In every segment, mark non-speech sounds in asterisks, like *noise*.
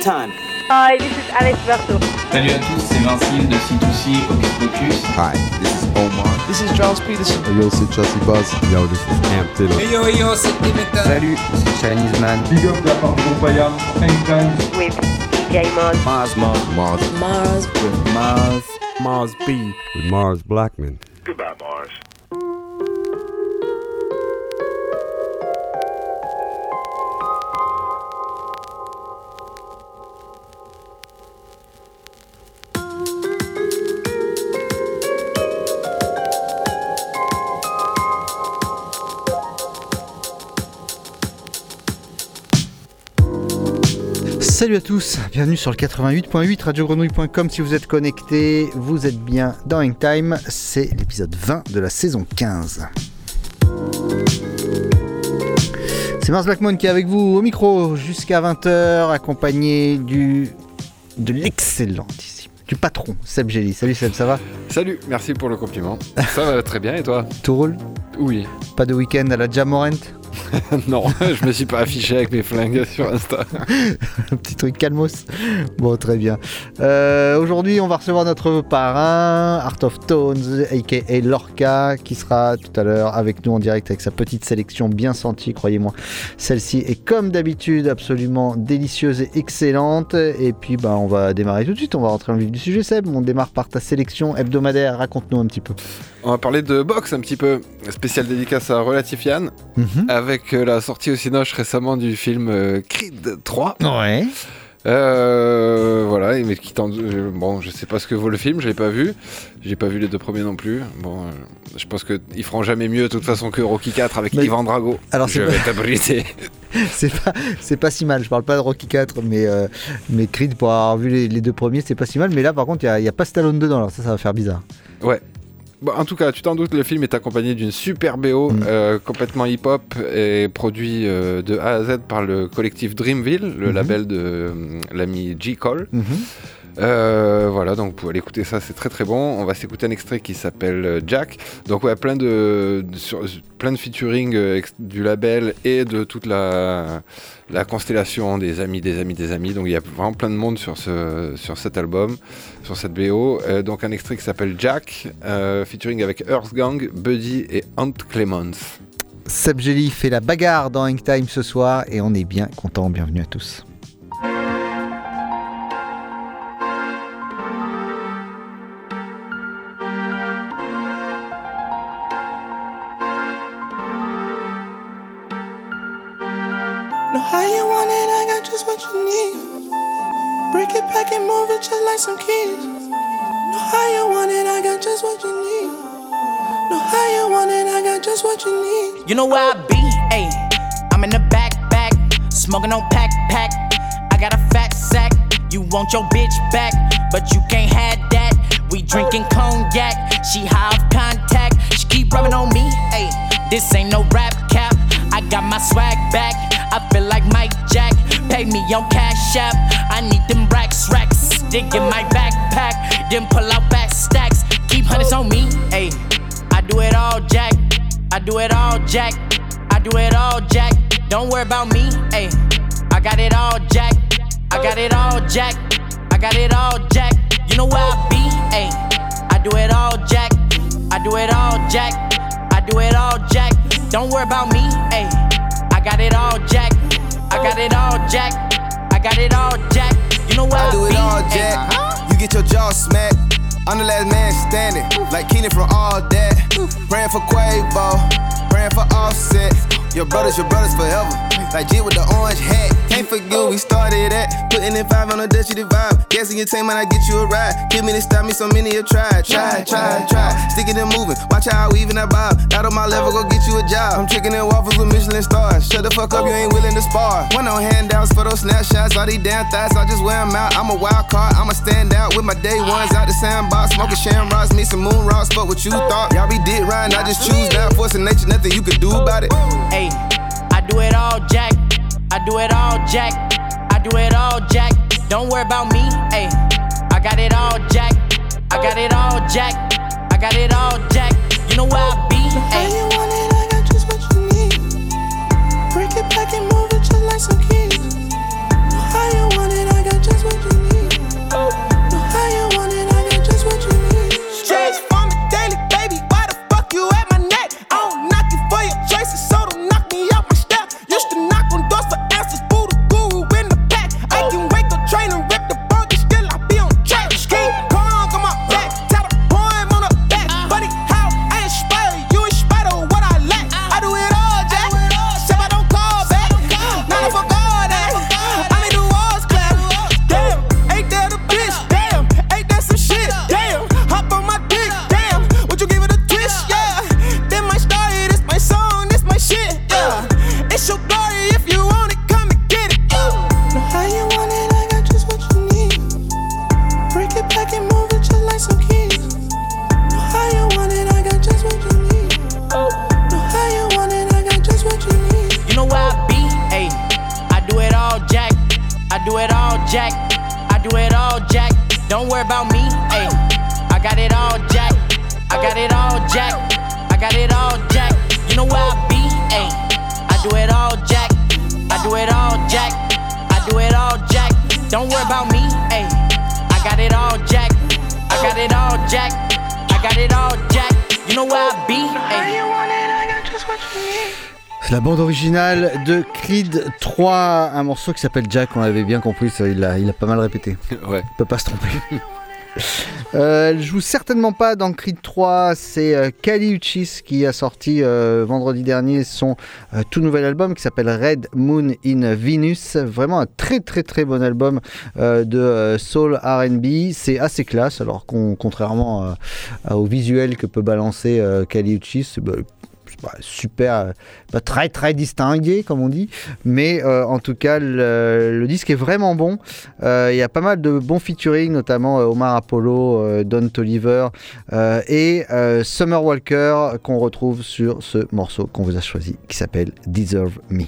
Time. Hi, this is Alex Berto. Salut à tous, c'est Vincile de C2C Hocus Pocus. Hi, this is Omar. This is Charles Peterson. Yo, c'est Chelsea Buzz. Yo, this is Cam Taylor. Hey yo, yo, c'est Dimitra. Salut, c'est Chinese Man. Big up la part de Compaya, Anytime. With DJ Mars. Mars, Mars, Mars. Mars. With Mars. Mars B. With Mars Blackman. Salut à tous, bienvenue sur le 88.8 radiogrenouille.com si vous êtes connectés, vous êtes bien dans Hangtime, c'est l'épisode 20 de la saison 15. C'est Mars Blackmon qui est avec vous au micro jusqu'à 20h, accompagné du de l'excellent ici, du patron Seb Gelli. Salut Seb, ça va? Salut, merci pour le compliment. Ça va très bien et toi? Tout roule? Oui. Pas de week-end à la Jamorant *laughs* non, *laughs* je me suis pas affiché avec mes flingues *laughs* sur Insta. Un petit truc calmos. Bon, très bien. Euh, Aujourd'hui, on va recevoir notre parrain, Art of Tones, aka Lorca, qui sera tout à l'heure avec nous en direct avec sa petite sélection bien sentie, croyez-moi. Celle-ci est comme d'habitude absolument délicieuse et excellente. Et puis, bah, on va démarrer tout de suite. On va rentrer dans le vif du sujet, Seb. On démarre par ta sélection hebdomadaire. Raconte-nous un petit peu. On va parler de boxe un petit peu. Spécial dédicace à Relatifian. Mhm. Avec euh, la sortie au Cinoche récemment du film euh, Creed 3. Ouais. Euh, voilà, mais qui tend- bon, je sais pas ce que vaut le film, je l'ai pas vu, j'ai pas vu les deux premiers non plus. Bon, euh, je pense que ils feront jamais mieux de toute façon que Rocky 4 avec Mais- Ivan Drago. Alors, je c'est vais pas- t'abriter. *laughs* c'est pas, c'est pas si mal. Je parle pas de Rocky 4, mais, euh, mais Creed, pour avoir vu les, les deux premiers, c'est pas si mal. Mais là, par contre, il n'y a, pas Stallone dedans. Alors ça, ça va faire bizarre. Ouais. Bon, en tout cas, tu t'en doutes, le film est accompagné d'une super BO Mm. euh, complètement hip-hop et produit euh, de A à Z par le collectif Dreamville, le Mhm. label de euh, l'ami G. Cole. Mhm. Euh, voilà, donc vous pouvez aller écouter ça, c'est très très bon. On va s'écouter un extrait qui s'appelle euh, Jack. Donc ouais, plein de, plein de featuring euh, du label et de toute la, la constellation des amis, des amis, des amis. Donc il y a vraiment plein de monde sur, ce, sur cet album, sur cette BO. Donc un extrait qui s'appelle Jack, featuring avec Earth Gang, Buddy et Ant Clemens. Seb Gelli fait la bagarre dans Hang Time ce soir et on est bien content. Bienvenue à tous. Know how you want it, I got just what you need. Break it, pack it, move it just like some keys. Know how you want it, I got just what you need. Know how you want it, I got just what you need. You know where I be, ayy. I'm in the back, back, smoking on pack, pack. I got a fat sack. You want your bitch back, but you can't have that. We drinking cognac, she high off contact. She keep rubbing on me, ayy. This ain't no rap cap. I got my swag back. Pay me on Cash App. I need them racks, racks. Dig in my backpack, then pull out back stacks. Keep hundreds on me, ayy. I do it all, Jack. I do it all, Jack. I do it all, Jack. Don't worry about me, ayy. I got it all, Jack. I got it all, Jack. I got it all, Jack. You know where I be, ayy. I do it all, Jack. I do it all, Jack. I do it all, Jack. Don't worry about me, ayy. I got it all, Jack. I got it all, Jack. I got it all, Jack. You know where I, I do it all. Jack. You get your jaw smacked. I'm the last man standing, like Keenan from all that. Praying for Quavo, praying for Offset. Your brothers, your brothers forever. Like G with the orange hat. Can't forget we started at. Putting in five on a Dutchy vibe. Guessing your team when I get you a ride. Kill me to stop me, so many have tried. Try, try, try. Sticking and moving. Watch how I weave and I bob. Not on my level, go get you a job. I'm chicken and waffles with Michelin stars. Shut the fuck up, you ain't willing to spar. One on handouts for those snapshots. All these damn thighs, I just wear them out. I'm a wild card, I'ma stand out with my day ones out the sandbox. Smoking shamrocks, me some moon rocks. Fuck what you thought. Y'all be dick riding, I just choose down. Forcing nature, nothing you could do about it. Hey, I do it all, Jack. I do it all, Jack. Don't worry about me, hey. I got it all, Jack. I got it all, Jack. I got it all, Jack. You know where I be, hey. you want it, I got just what you need. Break it back and move it just like some keys. How you want it, I got just what you need. Know la bande originale de Creed 3, un morceau qui s'appelle Jack, on l'avait bien compris, ça, il a pas mal répété. *laughs* Ouais. Il peut pas se tromper. *laughs* Euh, elle joue certainement pas dans Creed 3, c'est euh, Kali Uchis qui a sorti euh, vendredi dernier son euh, tout nouvel album qui s'appelle Red Moon in Venus. Vraiment un très très très bon album euh, de soul RB. C'est assez classe, alors qu'on contrairement au visuel que peut balancer Kali Uchis, c'est, bah, super, euh, pas très très distingué comme on dit, mais euh, en tout cas le, disque est vraiment bon. Euh, Il y a pas mal de bons featuring, notamment Omar Apollo, Don Toliver et Summer Walker qu'on retrouve sur ce morceau qu'on vous a choisi qui s'appelle Deserve Me.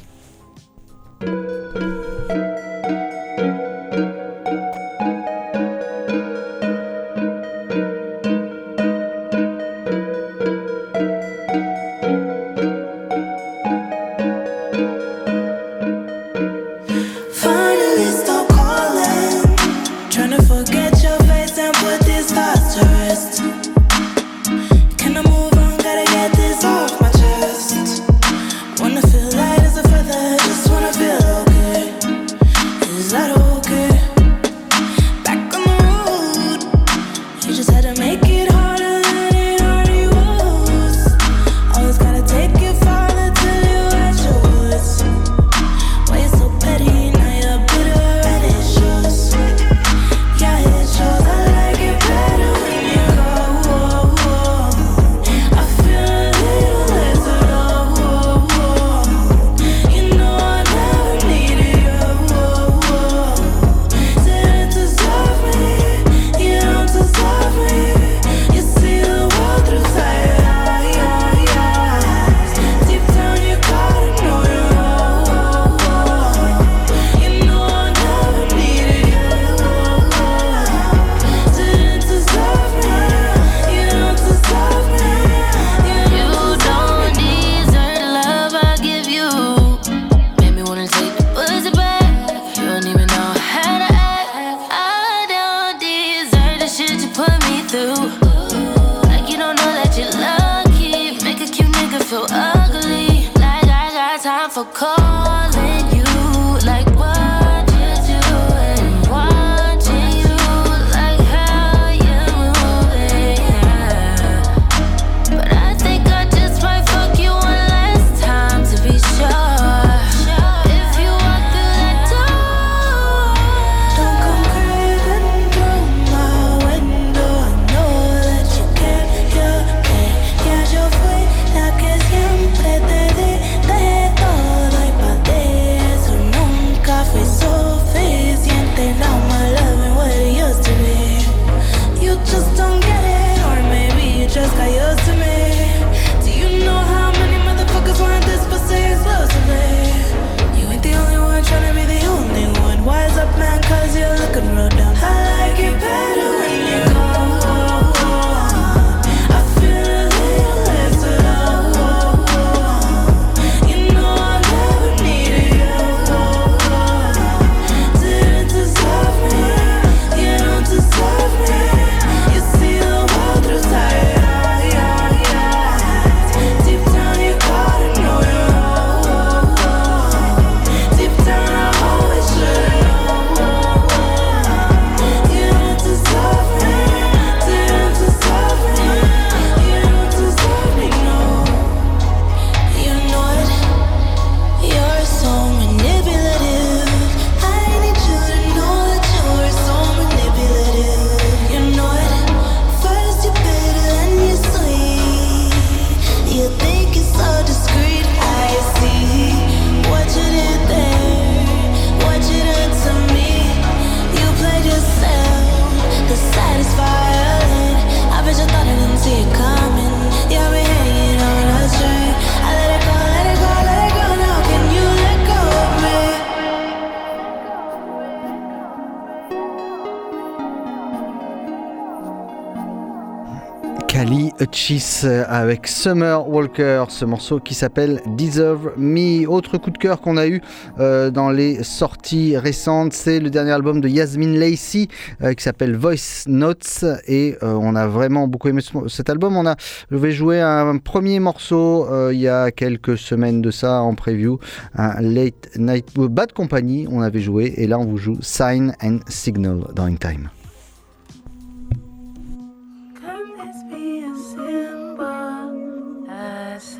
Uchis avec Summer Walker, ce morceau qui s'appelle Deserve Me. Autre coup de cœur qu'on a eu euh, dans les sorties récentes, c'est le dernier album de Yasmin Lacey euh, qui s'appelle Voice Notes et euh, on a vraiment beaucoup aimé ce- cet album. On a, je vais jouer un premier morceau il y a quelques semaines de ça en preview, un Late Night Bad Company, on avait joué et là on vous joue Sign and Signal dans Time.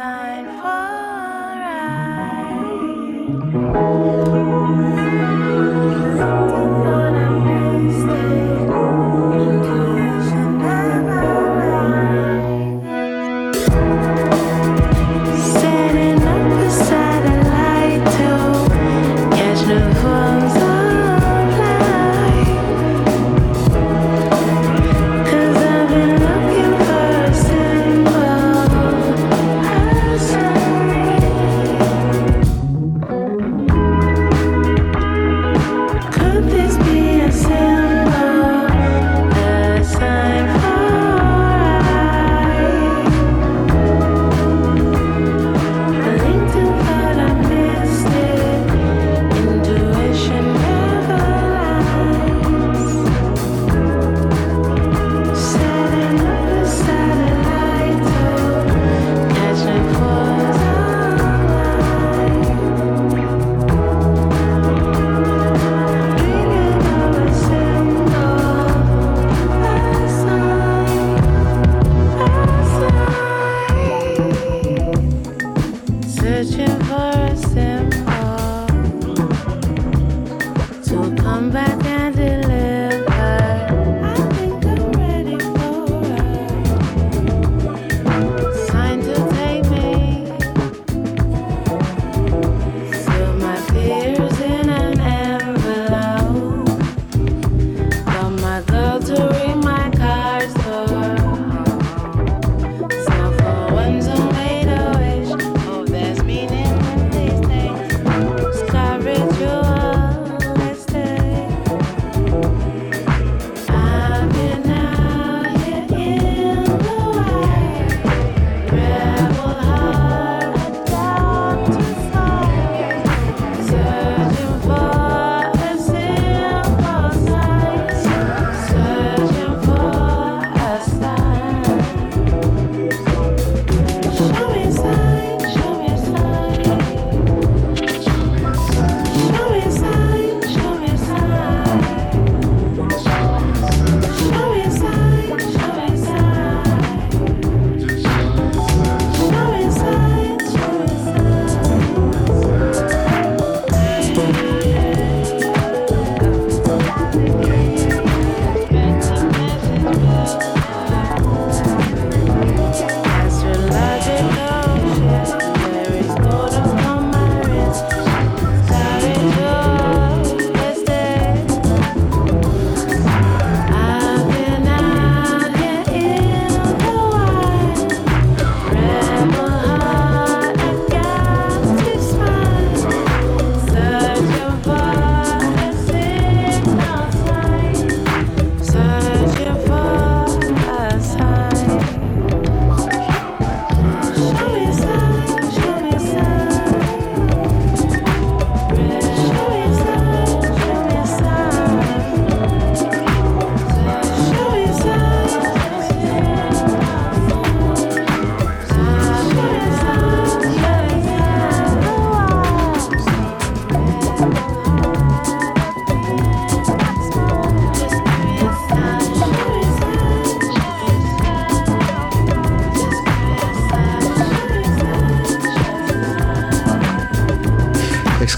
A sign for Setting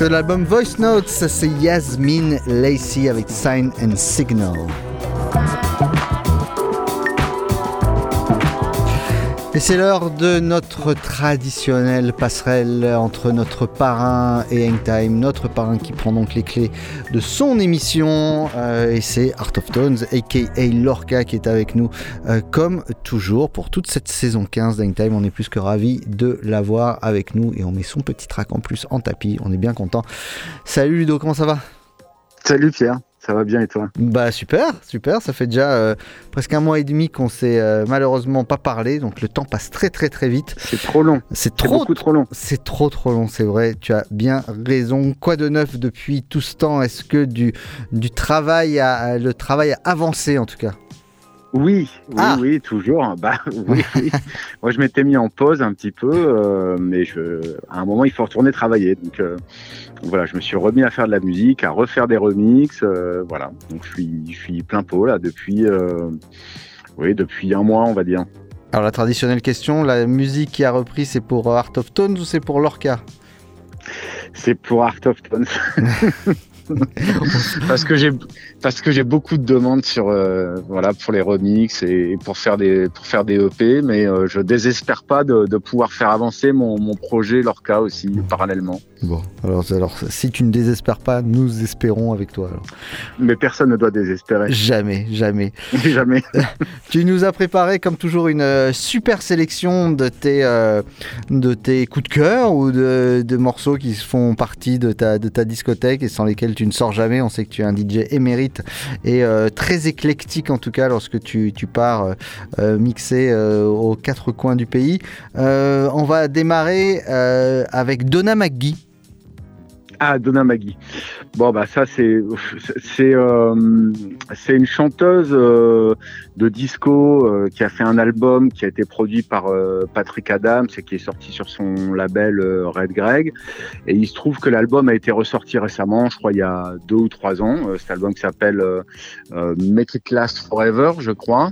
l'album Voice Notes, c'est Yasmin Lacey avec Sign and Signal. Et c'est l'heure de notre traditionnelle passerelle entre notre parrain et Hangtime, notre parrain qui prend donc les clés de son émission, euh, et c'est Art of Tones, aka Lorca, qui est avec nous, euh, comme toujours, pour toute cette saison 15 d'Hangtime. On est plus que ravis de l'avoir avec nous, et on met son petit track en plus en tapis, on est bien content. Salut Ludo, comment ça va? Salut Pierre, Ça va bien et toi Bah super, super. Ça fait déjà euh, presque un mois et demi qu'on s'est euh, malheureusement pas parlé, donc le temps passe très très très vite. C'est trop long. C'est trop beaucoup trop long. C'est trop trop long, c'est vrai. Tu as bien raison. Quoi de neuf depuis tout ce temps? Est-ce que du du travail le travail a avancé en tout cas? Oui, oui, Ah. oui, toujours. *laughs* Bah oui, oui. *laughs* Moi, je m'étais mis en pause un petit peu, euh, mais je, à un moment, il faut retourner travailler. Donc euh, voilà, je me suis remis à faire de la musique, à refaire des remixes. euh, voilà, donc je suis, je suis plein pot là depuis, oui, depuis un mois, on va dire. Alors la traditionnelle question, la musique qui a repris, c'est pour Art of Tones ou c'est pour Lorca? C'est pour Art of Tones. *laughs* parce que j'ai parce que j'ai beaucoup de demandes sur euh, voilà pour les remixes et, pour faire des pour faire des EP mais euh, je désespère pas de, de pouvoir faire avancer mon, mon projet Lorca aussi parallèlement Bon, alors, alors si tu ne désespères pas, nous espérons avec toi. alors. mais personne ne doit désespérer Jamais, jamais. *laughs* jamais *laughs* Tu nous as préparé comme toujours une euh, super sélection de tes, euh, de tes coups de cœur ou de, de morceaux qui font partie de ta, de ta discothèque et sans lesquels tu ne sors jamais. On sait que tu es un DJ émérite et euh, très éclectique en tout cas lorsque tu, tu pars euh, euh, mixer aux quatre coins du pays. On va démarrer avec Donna McGee. Ah, Donna Maggie. Bon, bah ça, c'est c'est euh, c'est une chanteuse euh, de disco euh, qui a fait un album qui a été produit par Patrick Adams et qui est sorti sur son label Red Greg. Et il se trouve que l'album a été ressorti récemment, je crois il y a deux ou trois ans. Cet album qui s'appelle Make It Last Forever, je crois.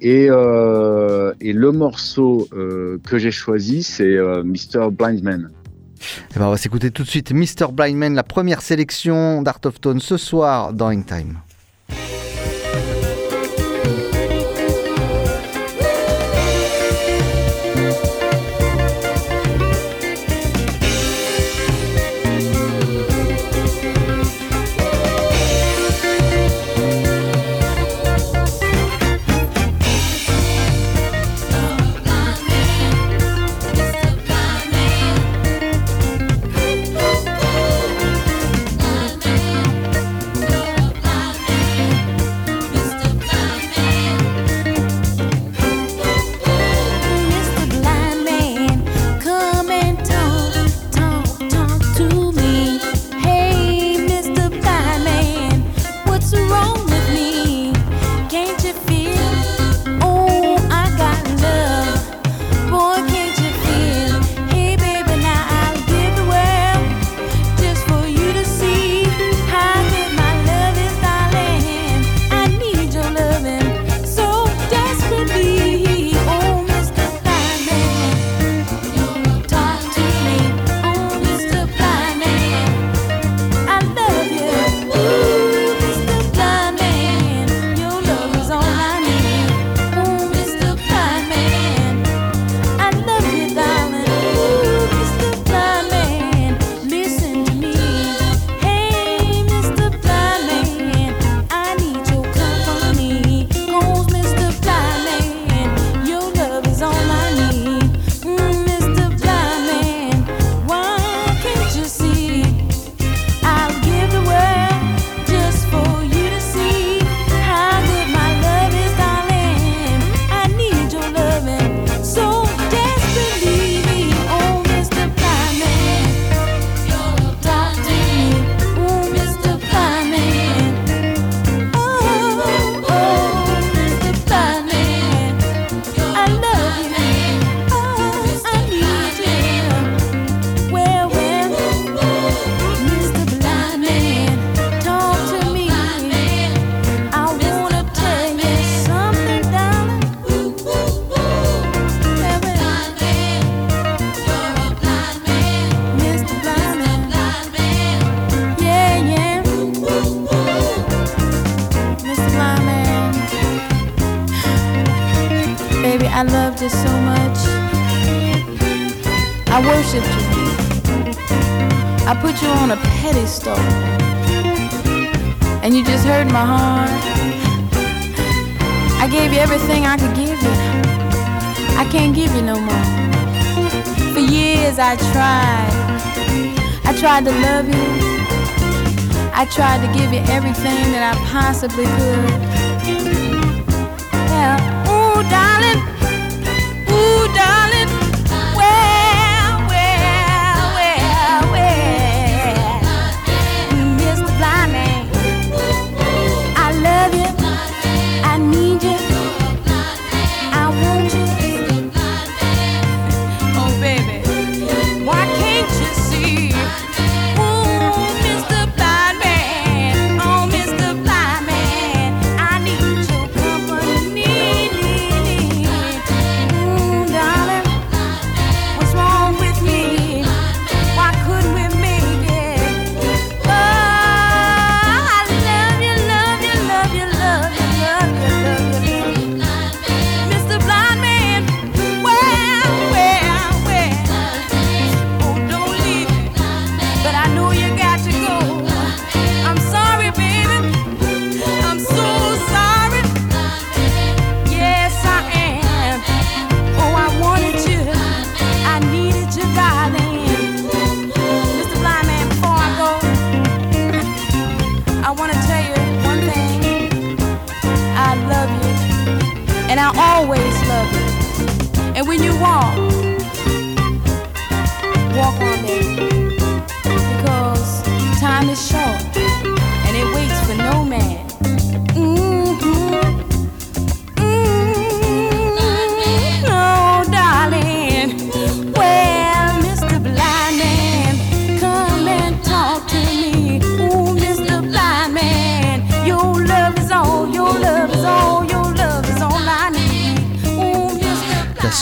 Et, euh, et le morceau que j'ai choisi, c'est Mr. Blindman. Eh ben, on va s'écouter tout de suite Mr. Blindman, la première sélection d'Art of Tone ce soir dans Hangtime. Mr. I tried. To give you everything that I possibly could. Yeah, ooh, darling,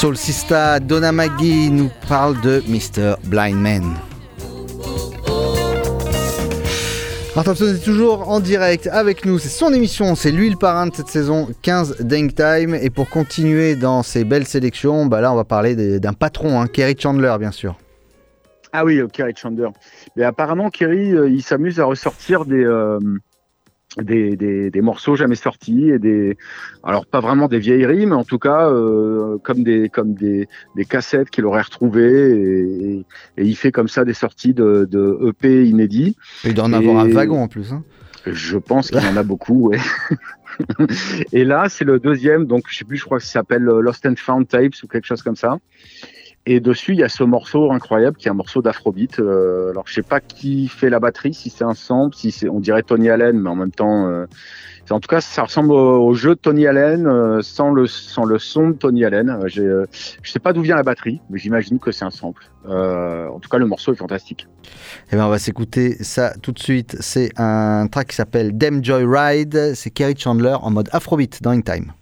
Soul Sista Donna Maggie nous parle de Mr. Blind Man. Art est toujours en direct avec nous, c'est son émission, c'est lui le parrain de cette saison 15 Dang Time. Et pour continuer dans ces belles sélections, bah là on va parler d'un patron, hein, Kerry Chandler bien sûr. Ah oui, euh, Kerry Chandler. Mais apparemment, Kerry, euh, il s'amuse à ressortir des, euh, des, des, des morceaux jamais sortis et des, alors pas vraiment des vieilleries, mais en tout cas euh, comme des comme des, des cassettes qu'il aurait retrouvées et, et- et il fait comme ça des sorties de, de EP inédits. Et- avoir un wagon en plus. hein. Je pense qu'il en a beaucoup, ouais. *laughs* Et là, c'est le deuxième, donc je sais plus, je crois que ça s'appelle euh, Lost and Found Tapes ou quelque chose comme ça. Et dessus, il y a ce morceau incroyable qui est un morceau d'Afrobeat. Euh, alors, je sais pas qui fait la batterie, si c'est un sample, si c'est, on dirait Tony Allen, mais en même temps, euh, en tout cas, ça ressemble au, jeu de Tony Allen euh, sans le sans le son de Tony Allen. Euh, je sais pas d'où vient la batterie, mais j'imagine que c'est un sample. En tout cas, le morceau est fantastique. Et ben on va s'écouter ça tout de suite. C'est un track qui s'appelle Dem Joy Ride. C'est Kerry Chandler en mode Afrobeat dans In Time.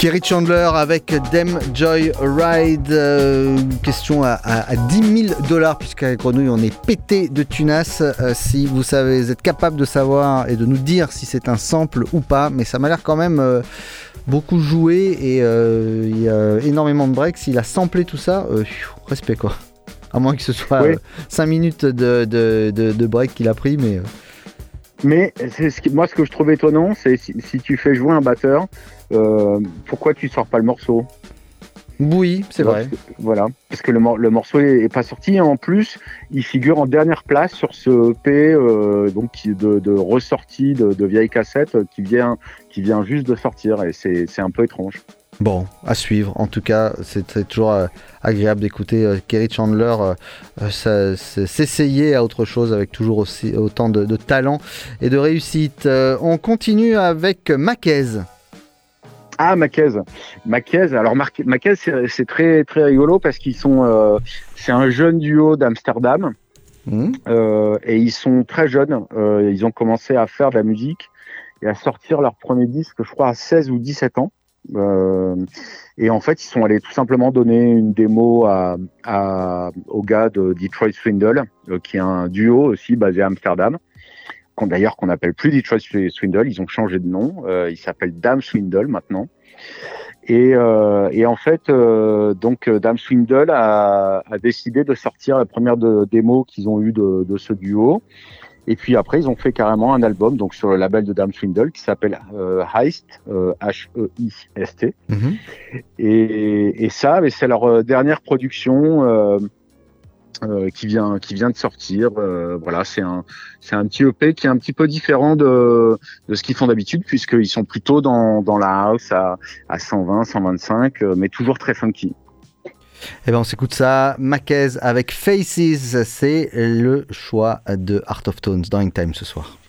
Kerry Chandler avec Dem Joy Ride. euh, question à, à- à 10 000 dollars, puisqu'à Grenouille, on est pété de tunas. Euh, si vous savez, vous êtes capable de savoir et de nous dire si c'est un sample ou pas, mais ça m'a l'air quand même euh, beaucoup joué et il y a énormément de breaks. S'il a samplé tout ça, respect quoi. À moins que ce soit Oui. 5 minutes de, de, de- de break qu'il a pris, mais. Mais c'est ce qui- moi, ce que je trouve étonnant, c'est si, si tu fais jouer un batteur, euh, pourquoi tu sors pas le morceau? Oui, c'est vrai. voilà, parce que le, mor- le morceau est, est pas sorti. En plus, il figure en dernière place sur ce EP euh, donc de, de ressortie de, de vieilles cassettes euh, qui vient, qui vient juste de sortir et c'est un peu étrange. Bon, à suivre. En tout cas, c'est toujours euh, agréable d'écouter euh, Kerry Chandler euh, s'essayer à autre chose avec toujours aussi autant de, de talent et de réussite. On continue avec Maquez. Ah, Maquez. Maquez. Alors, Maquez, c'est très, très rigolo parce qu'ils sont. euh, c'est un jeune duo d'Amsterdam. Euh, et ils sont très jeunes. Euh, ils ont commencé à faire de la musique et à sortir leur premier disque, je crois, à 16 ou 17 ans. Euh, et en fait, ils sont allés tout simplement donner une démo à, à, au gars de Detroit Swindle, euh, qui est un duo aussi basé à Amsterdam. Qu'on- D'ailleurs, qu'on n'appelle plus Detroit Swindle, ils ont changé de nom. Euh, ils s'appellent Dame Swindle maintenant. Et, euh, et en fait, euh, donc euh, Dame Swindle a, a décidé de sortir la première de, démo qu'ils ont eu de, de ce duo. Et puis après, ils ont fait carrément un album donc sur le label de Dame Swindle qui s'appelle euh, Heist, H-E-I-S-T. Et, et ça, c'est leur dernière production euh, qui vient qui vient de sortir. Euh, voilà, c'est un c'est un petit EP qui est un petit peu différent de de ce qu'ils font d'habitude puisqu'ils sont plutôt dans dans la house à à 120, 125, euh, mais toujours très funky. Eh ben, on s'écoute ça. Maquez avec Faces. C'est le choix de Art of Tones dans In Time ce soir.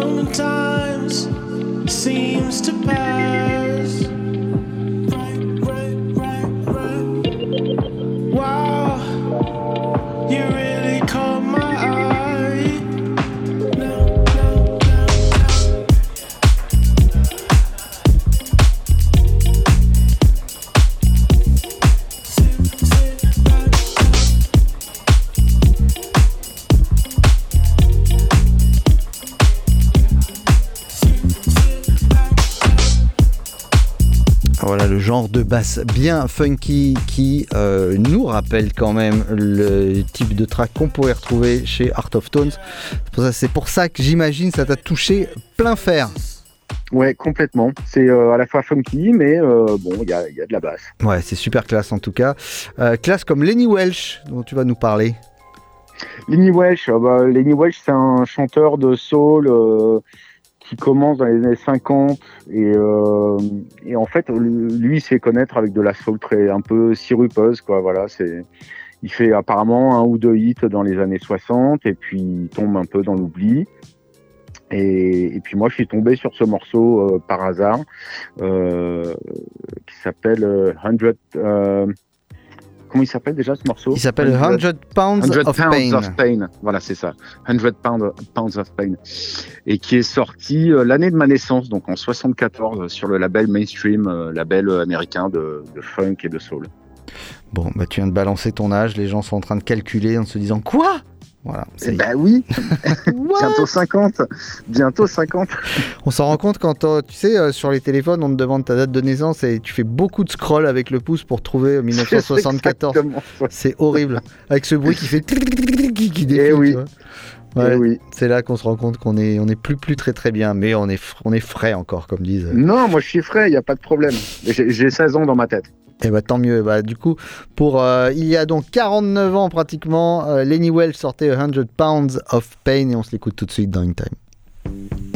Sometimes seems to pass. Genre de basse bien funky qui euh, nous rappelle quand même le type de track qu'on pourrait retrouver chez Art of Tones. C'est pour ça, que j'imagine ça t'a touché plein fer. Ouais, complètement. C'est euh, à la fois funky, mais euh, bon, il y a, il y a de la basse. Ouais, c'est super classe en tout cas. Euh, classe comme Lenny Welsh dont tu vas nous parler. Lenny Welsh, bah, Lenny Welsh, c'est un chanteur de soul qui commence dans les années 50 et, euh, et en fait, lui, il se fait connaître avec de la soul très un peu sirupeuse, quoi. Voilà, c'est. Il fait apparemment un ou deux hits dans les années 60 et puis il tombe un peu dans l'oubli. Et, et puis moi, je suis tombé sur ce morceau euh, par hasard euh, qui s'appelle euh, 100. Euh, comment il s'appelle déjà ce morceau Il s'appelle 100 Pounds 100 of Pounds Pain. of Pain. Voilà, c'est ça. 100 Pounds, Pounds of Pain. Et qui est sorti euh, l'année de ma naissance, donc en 74, sur le label Mainstream, euh, label euh, américain de, de funk et de soul. Bon, bah tu viens de balancer ton âge, les gens sont en train de calculer en se disant quoi? Voilà. Bah oui *laughs* *laughs* Bientôt 50 Bientôt 50 On s'en rend compte quand euh, tu sais euh, sur les téléphones on te demande ta date de naissance et tu fais beaucoup de scroll avec le pouce pour trouver *laughs* euh, 1974. exactement ça. C'est horrible avec ce bruit qui fait qui défile, Eh oui. Ouais, Eh oui. C'est là qu'on se rend compte qu'on est on est plus plus très très bien mais on est on est frais encore comme disent. Non, moi je suis frais, il n'y a pas de problème. J'ai j'ai 16 ans dans ma tête. Et bah tant mieux. Bah, du coup, pour euh, il y a donc 49 ans pratiquement, euh, Lenny Welch sortait 100 Pounds of Pain et on se l'écoute tout de suite dans In Time.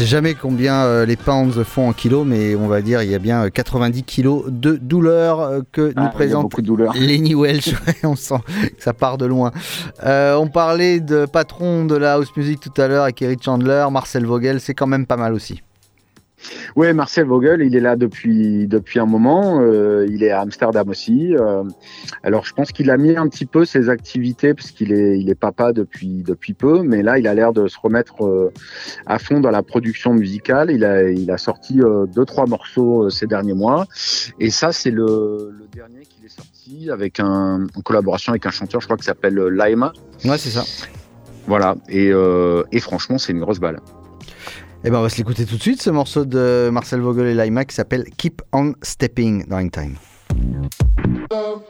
Sais jamais combien euh, les pounds font en kilos mais on va dire il y a bien euh, 90 kilos de douleur euh, que nous Ah, présente. Lenny Welch. On sent que ça part de loin. Euh, on parlait de patron de la house music tout à l'heure avec Eric Chandler, Marcel Vogel, c'est quand même pas mal aussi. Ouais, Marcel Vogel, il est là depuis, depuis un moment. euh, il est à Amsterdam aussi. euh, alors, je pense qu'il a mis un petit peu ses activités parce qu'il est, il est papa depuis, depuis peu, mais là, il a l'air de se remettre euh, à fond dans la production musicale. Il a, il a sorti deux, trois morceaux ces derniers mois. Et ça, c'est le, le dernier qu'il est sorti avec un, en collaboration avec un chanteur, je crois, qui s'appelle Laima. Ouais, c'est ça. Voilà. Et, et franchement, c'est une grosse balle. Et ben on va se l'écouter tout de suite, ce morceau de Marcel Vogel et Laima qui s'appelle Keep on Stepping dans Time. Oh,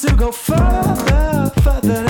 to go further, further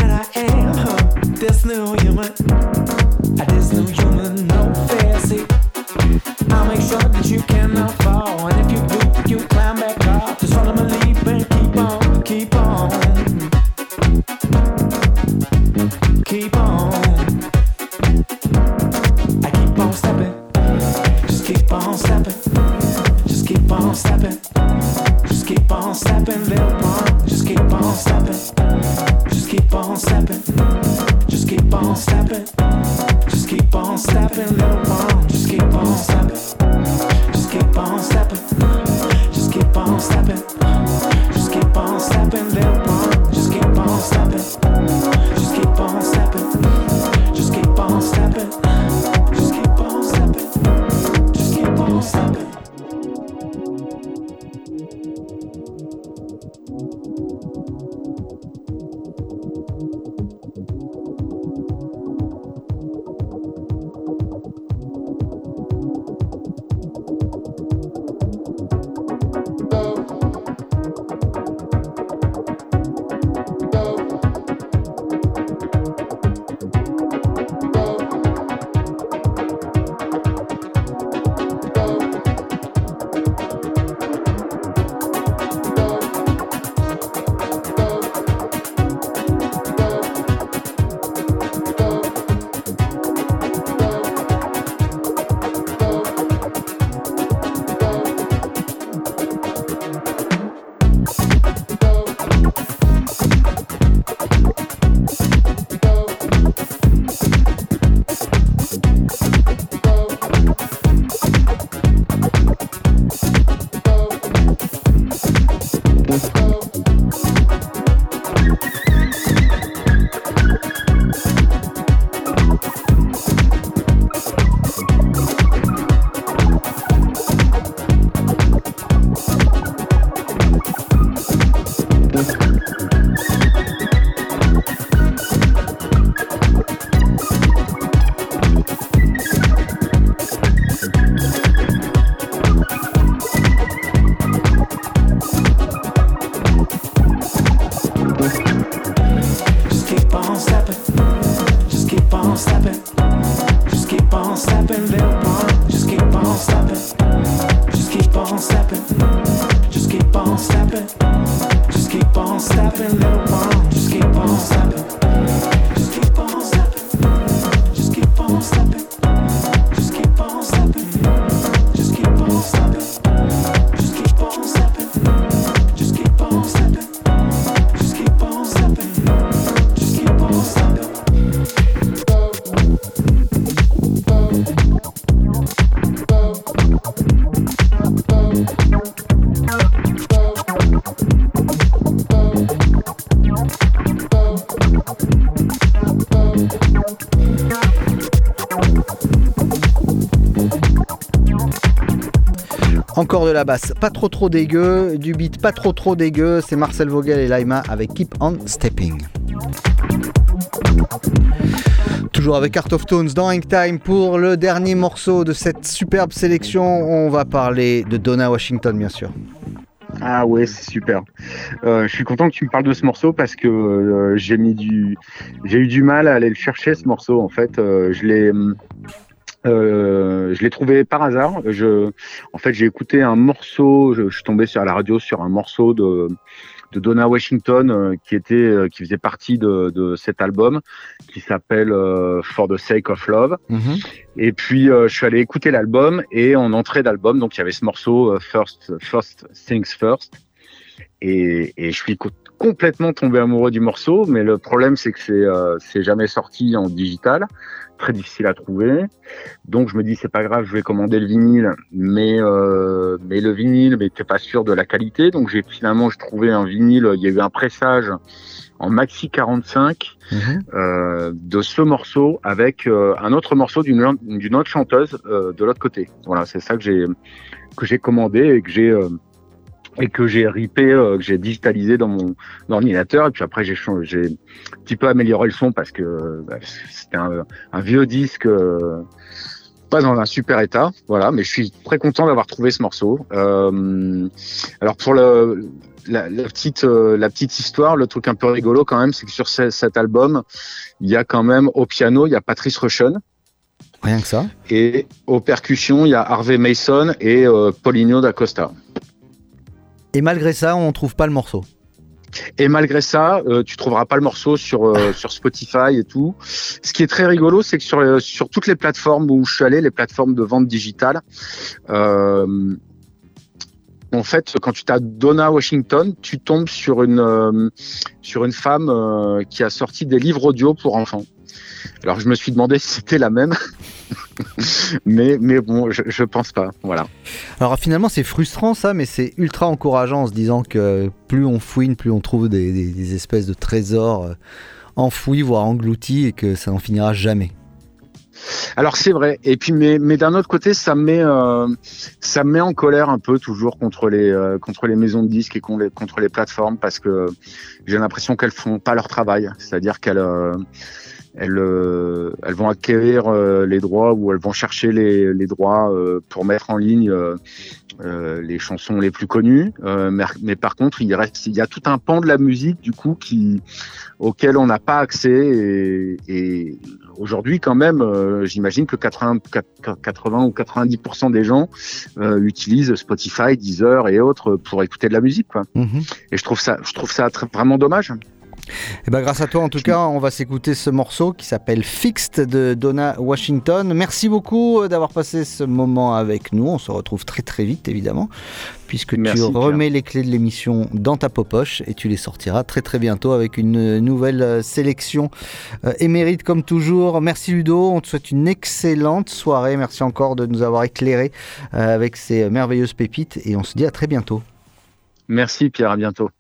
Encore de la basse, pas trop trop dégueu, du beat pas trop trop dégueu, c'est Marcel Vogel et Laima avec Keep On Stepping. Toujours avec Art of Tones dans Hang Time pour le dernier morceau de cette superbe sélection. On va parler de Donna Washington, bien sûr. Ah ouais, c'est super. Euh, je suis content que tu me parles de ce morceau parce que euh, j'ai mis du, eu du mal à aller le chercher ce morceau. En fait, Euh, je l'ai, euh, je l'ai trouvé par hasard. Je, en fait, j'ai écouté un morceau. Je, je suis tombé sur à la radio sur un morceau de de Donna Washington euh, qui était, euh, qui faisait partie de, de cet album qui s'appelle euh, For the Sake of Love. Et puis euh, je suis allé écouter l'album et en entrée d'album, donc il y avait ce morceau First First Things First. Et, et je suis co- complètement tombé amoureux du morceau, mais le problème c'est que c'est euh, c'est jamais sorti en digital, très difficile à trouver. Donc je me dis c'est pas grave, je vais commander le vinyle, mais euh, mais le vinyle, mais t'es pas sûr de la qualité. Donc j'ai finalement je trouvais un vinyle, il y a eu un pressage en maxi 45 euh, de ce morceau avec euh, un autre morceau d'une d'une autre chanteuse euh, de l'autre côté. Voilà, c'est ça que j'ai que j'ai commandé et que j'ai euh, et que j'ai ripé, euh, que j'ai digitalisé dans mon ordinateur. Et puis après, j'ai un petit peu amélioré le son parce que bah, c'était un, un vieux disque. euh, pas dans un super état, voilà, mais je suis très content d'avoir trouvé ce morceau. Euh, alors pour le, la, la petite, euh, la petite histoire, le truc un peu rigolo quand même, c'est que sur ce- cet album, il y a quand même au piano, il y a Patrice Rushen. Rien que ça. Et aux percussions, il y a Harvey Mason et euh, Paulinho da Costa. Et malgré ça, on trouve pas le morceau. Et malgré ça, euh, tu trouveras pas le morceau sur euh, *laughs* sur Spotify et tout. Ce qui est très rigolo, c'est que sur euh, sur toutes les plateformes où je suis allé, les plateformes de vente digitale, euh, en fait, quand tu tapes Donna Washington, tu tombes sur une sur une femme qui a sorti des livres audio pour enfants. Alors je me suis demandé si c'était la même, *laughs* mais mais bon, je, je pense pas. Voilà. Alors finalement, c'est frustrant ça, mais c'est ultra encourageant en se disant que plus on fouine, plus on trouve des, des- des espèces de trésors euh, enfouis, voire engloutis, et que ça n'en finira jamais. Alors c'est vrai. Et puis mais, mais d'un autre côté, ça me met euh, ça me met en colère un peu toujours contre les euh, contre les maisons de disques et les- contre les plateformes parce que j'ai l'impression qu'elles font pas leur travail. C'est-à-dire qu'elles euh, elles, euh, elles vont acquérir euh, les droits ou elles vont chercher les, les droits euh, pour mettre en ligne euh, euh, les chansons les plus connues. Euh, mais, mais par contre, il reste il y a tout un pan de la musique du coup qui auquel on n'a pas accès et, et aujourd'hui quand même euh, j'imagine que 80, 80 ou 90% des gens euh, utilisent Spotify, Deezer et autres pour écouter de la musique quoi. Et je trouve ça je trouve ça très- vraiment dommage. Et ben grâce à toi, en tout cas, on va s'écouter ce morceau qui s'appelle Fixed de Donna Washington. Merci beaucoup euh, d'avoir passé ce moment avec nous. On se retrouve très très vite, évidemment, puisque Merci, tu Pierre. remets les clés de l'émission dans ta poche et tu les sortiras très très bientôt avec une nouvelle euh, sélection euh, émérite comme toujours. Merci Ludo, on te souhaite une excellente soirée. Merci encore de nous avoir éclairés euh, avec ces merveilleuses pépites et on se dit à très bientôt. Merci Pierre, à bientôt.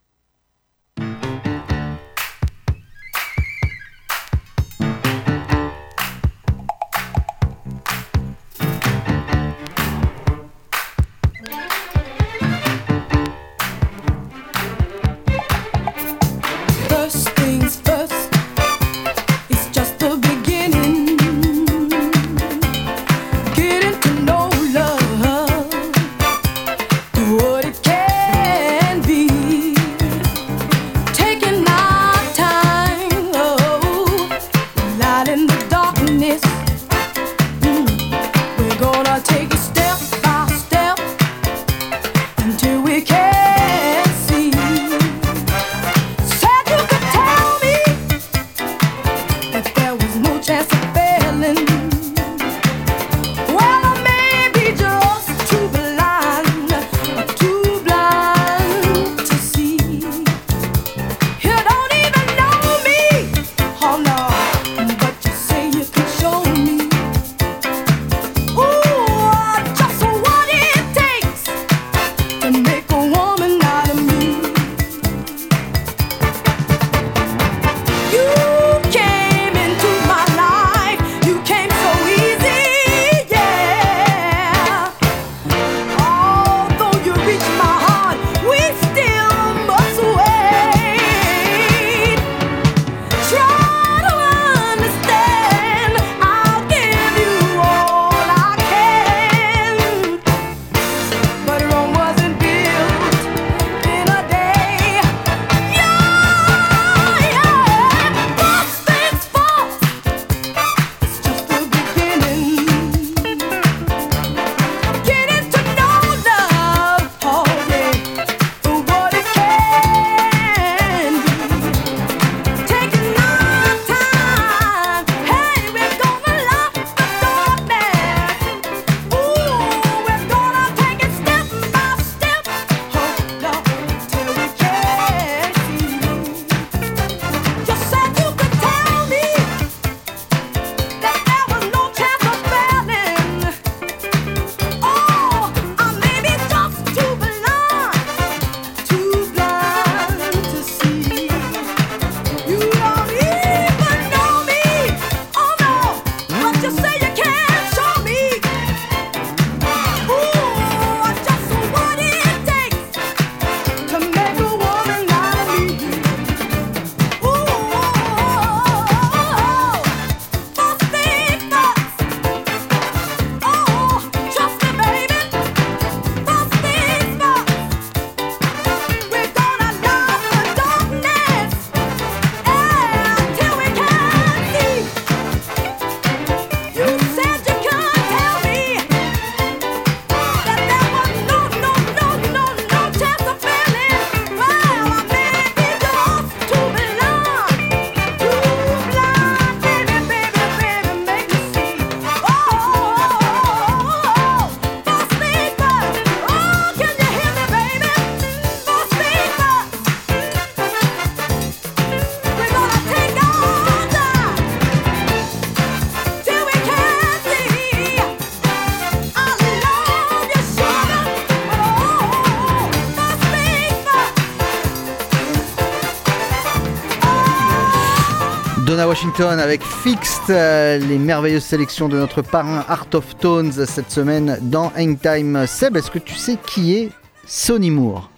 Washington avec Fixed, euh, les merveilleuses sélections de notre parrain Art of Tones cette semaine dans Hangtime. Seb, est-ce que tu sais qui est Sonny Moore?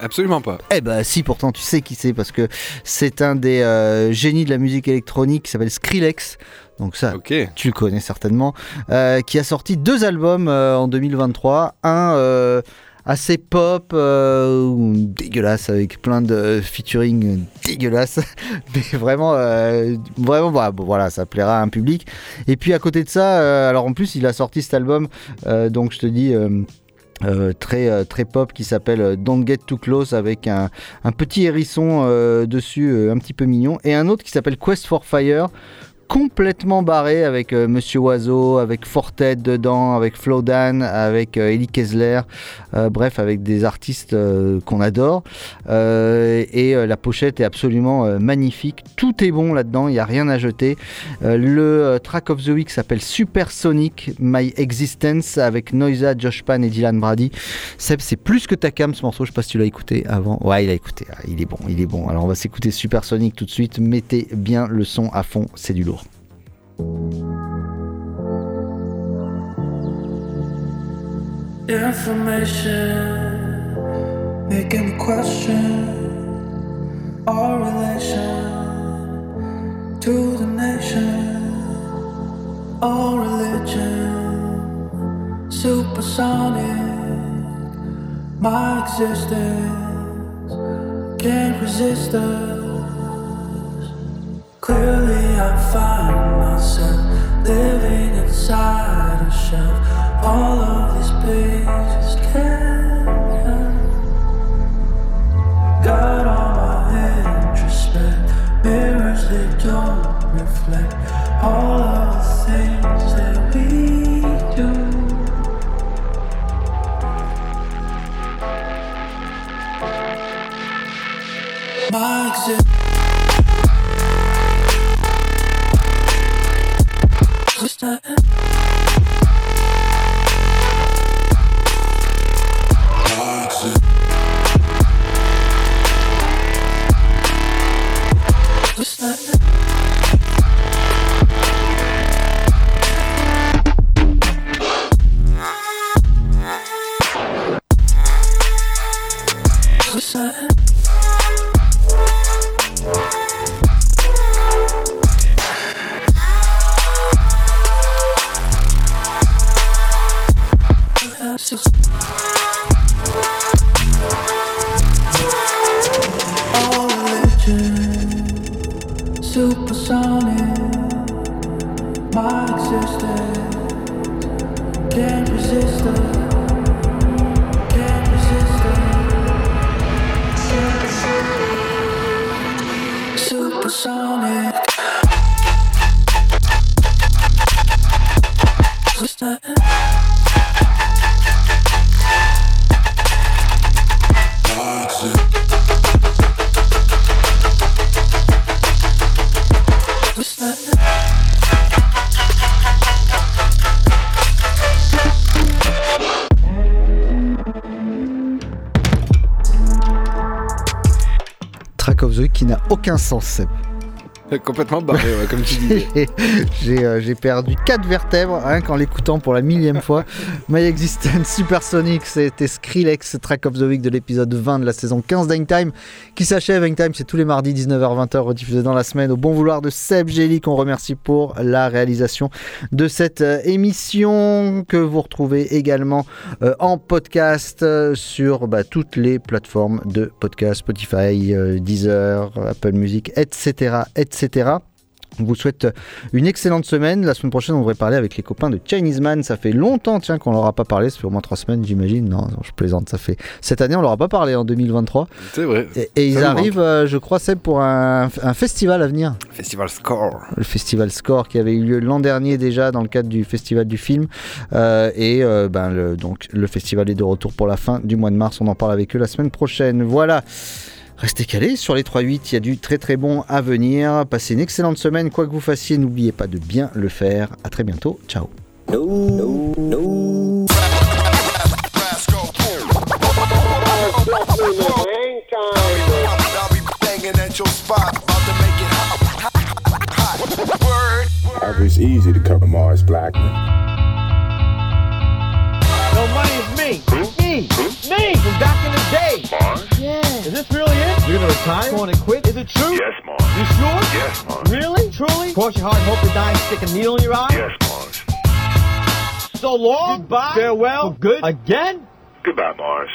Absolument pas. Eh ben si, pourtant tu sais qui c'est parce que c'est un des euh, génies de la musique électronique qui s'appelle Skrillex. Donc ça, tu le connais certainement, euh, qui a sorti deux albums en 2023. Un euh, assez pop, euh, dégueulasse, avec plein de featuring dégueulasses, *laughs* mais vraiment, euh, vraiment, bah, voilà, ça plaira à un public. Et puis à côté de ça, euh, alors en plus, il a sorti cet album, donc je te dis. très, très pop qui s'appelle Don't Get Too Close avec un, petit hérisson dessus un petit peu mignon et un autre qui s'appelle Quest for Fire complètement barré avec euh, Monsieur Oiseau, avec Fortet dedans, avec Flowdan, avec euh, Ellie Kessler, euh, bref avec des artistes euh, qu'on adore et la pochette est absolument magnifique, tout est bon là-dedans, il n'y a rien à jeter. Le track of the week s'appelle Supersonic My Existence avec Noisa, Josh Pan et Dylan Brady. Seb, c'est plus que ta cam ce morceau, je sais pas si tu l'as écouté avant. Ouais, il a écouté, Ah, il est bon, il est bon. Alors on va s'écouter Supersonic tout de suite, mettez bien le son à fond, c'est du lourd. Information making me question our relation to the nation, our religion, supersonic. My existence can't resist us. Clearly, I find myself living inside a shelf. All of these pages can got all my introspect. Mirrors they don't reflect qui n'a aucun sens. *laughs* Complètement barré, ouais, comme tu disais. *laughs* J'ai euh, j'ai perdu 4 vertèbres rien qu'en l'écoutant pour la millième fois. *laughs* My Existence Supersonic, c'était Skrillex, track of the week de l'épisode 20 de la saison 15 d'Hangtime qui s'achève. Hangtime, c'est tous les mardis 19h-20h rediffusé dans la semaine au bon vouloir de Seb Gély qu'on remercie pour la réalisation de cette euh, émission que vous retrouvez également euh, en podcast sur bah, toutes les plateformes de podcast, Spotify, Deezer, Apple Music, etc. etc. On vous souhaite une excellente semaine. La semaine prochaine, on devrait parler avec les copains de Chinese Man. Ça fait longtemps, tiens, qu'on leur a pas parlé. Ça fait au moins trois semaines, j'imagine. Non, non, je plaisante. Ça fait cette année, on leur a pas parlé en 2023. C'est vrai. Et, et ils arrivent, euh, je crois, c'est pour un, un festival à venir. Festival Score. Le festival Score qui avait eu lieu l'an dernier déjà dans le cadre du festival du film. Euh, et euh, ben, le, donc, le festival est de retour pour la fin du mois de mars. On en parle avec eux la semaine prochaine. Voilà. Restez calés sur les 3-8, il y a du très très bon à venir. Passez une excellente semaine, quoi que vous fassiez, n'oubliez pas de bien le faire. À très bientôt, ciao. It's easy to cover Mars Blackman. No, money. Me from back in the day. Mars? Yeah. Is this really it? You're gonna retire? You Going to quit? Is it true? Yes, Mars. You sure? Yes, Mars. Really? Truly? Cross your heart and hope to die and stick a needle in your eye? Yes, Mars. So long. Goodbye. Farewell. For good. Again? Goodbye, Mars.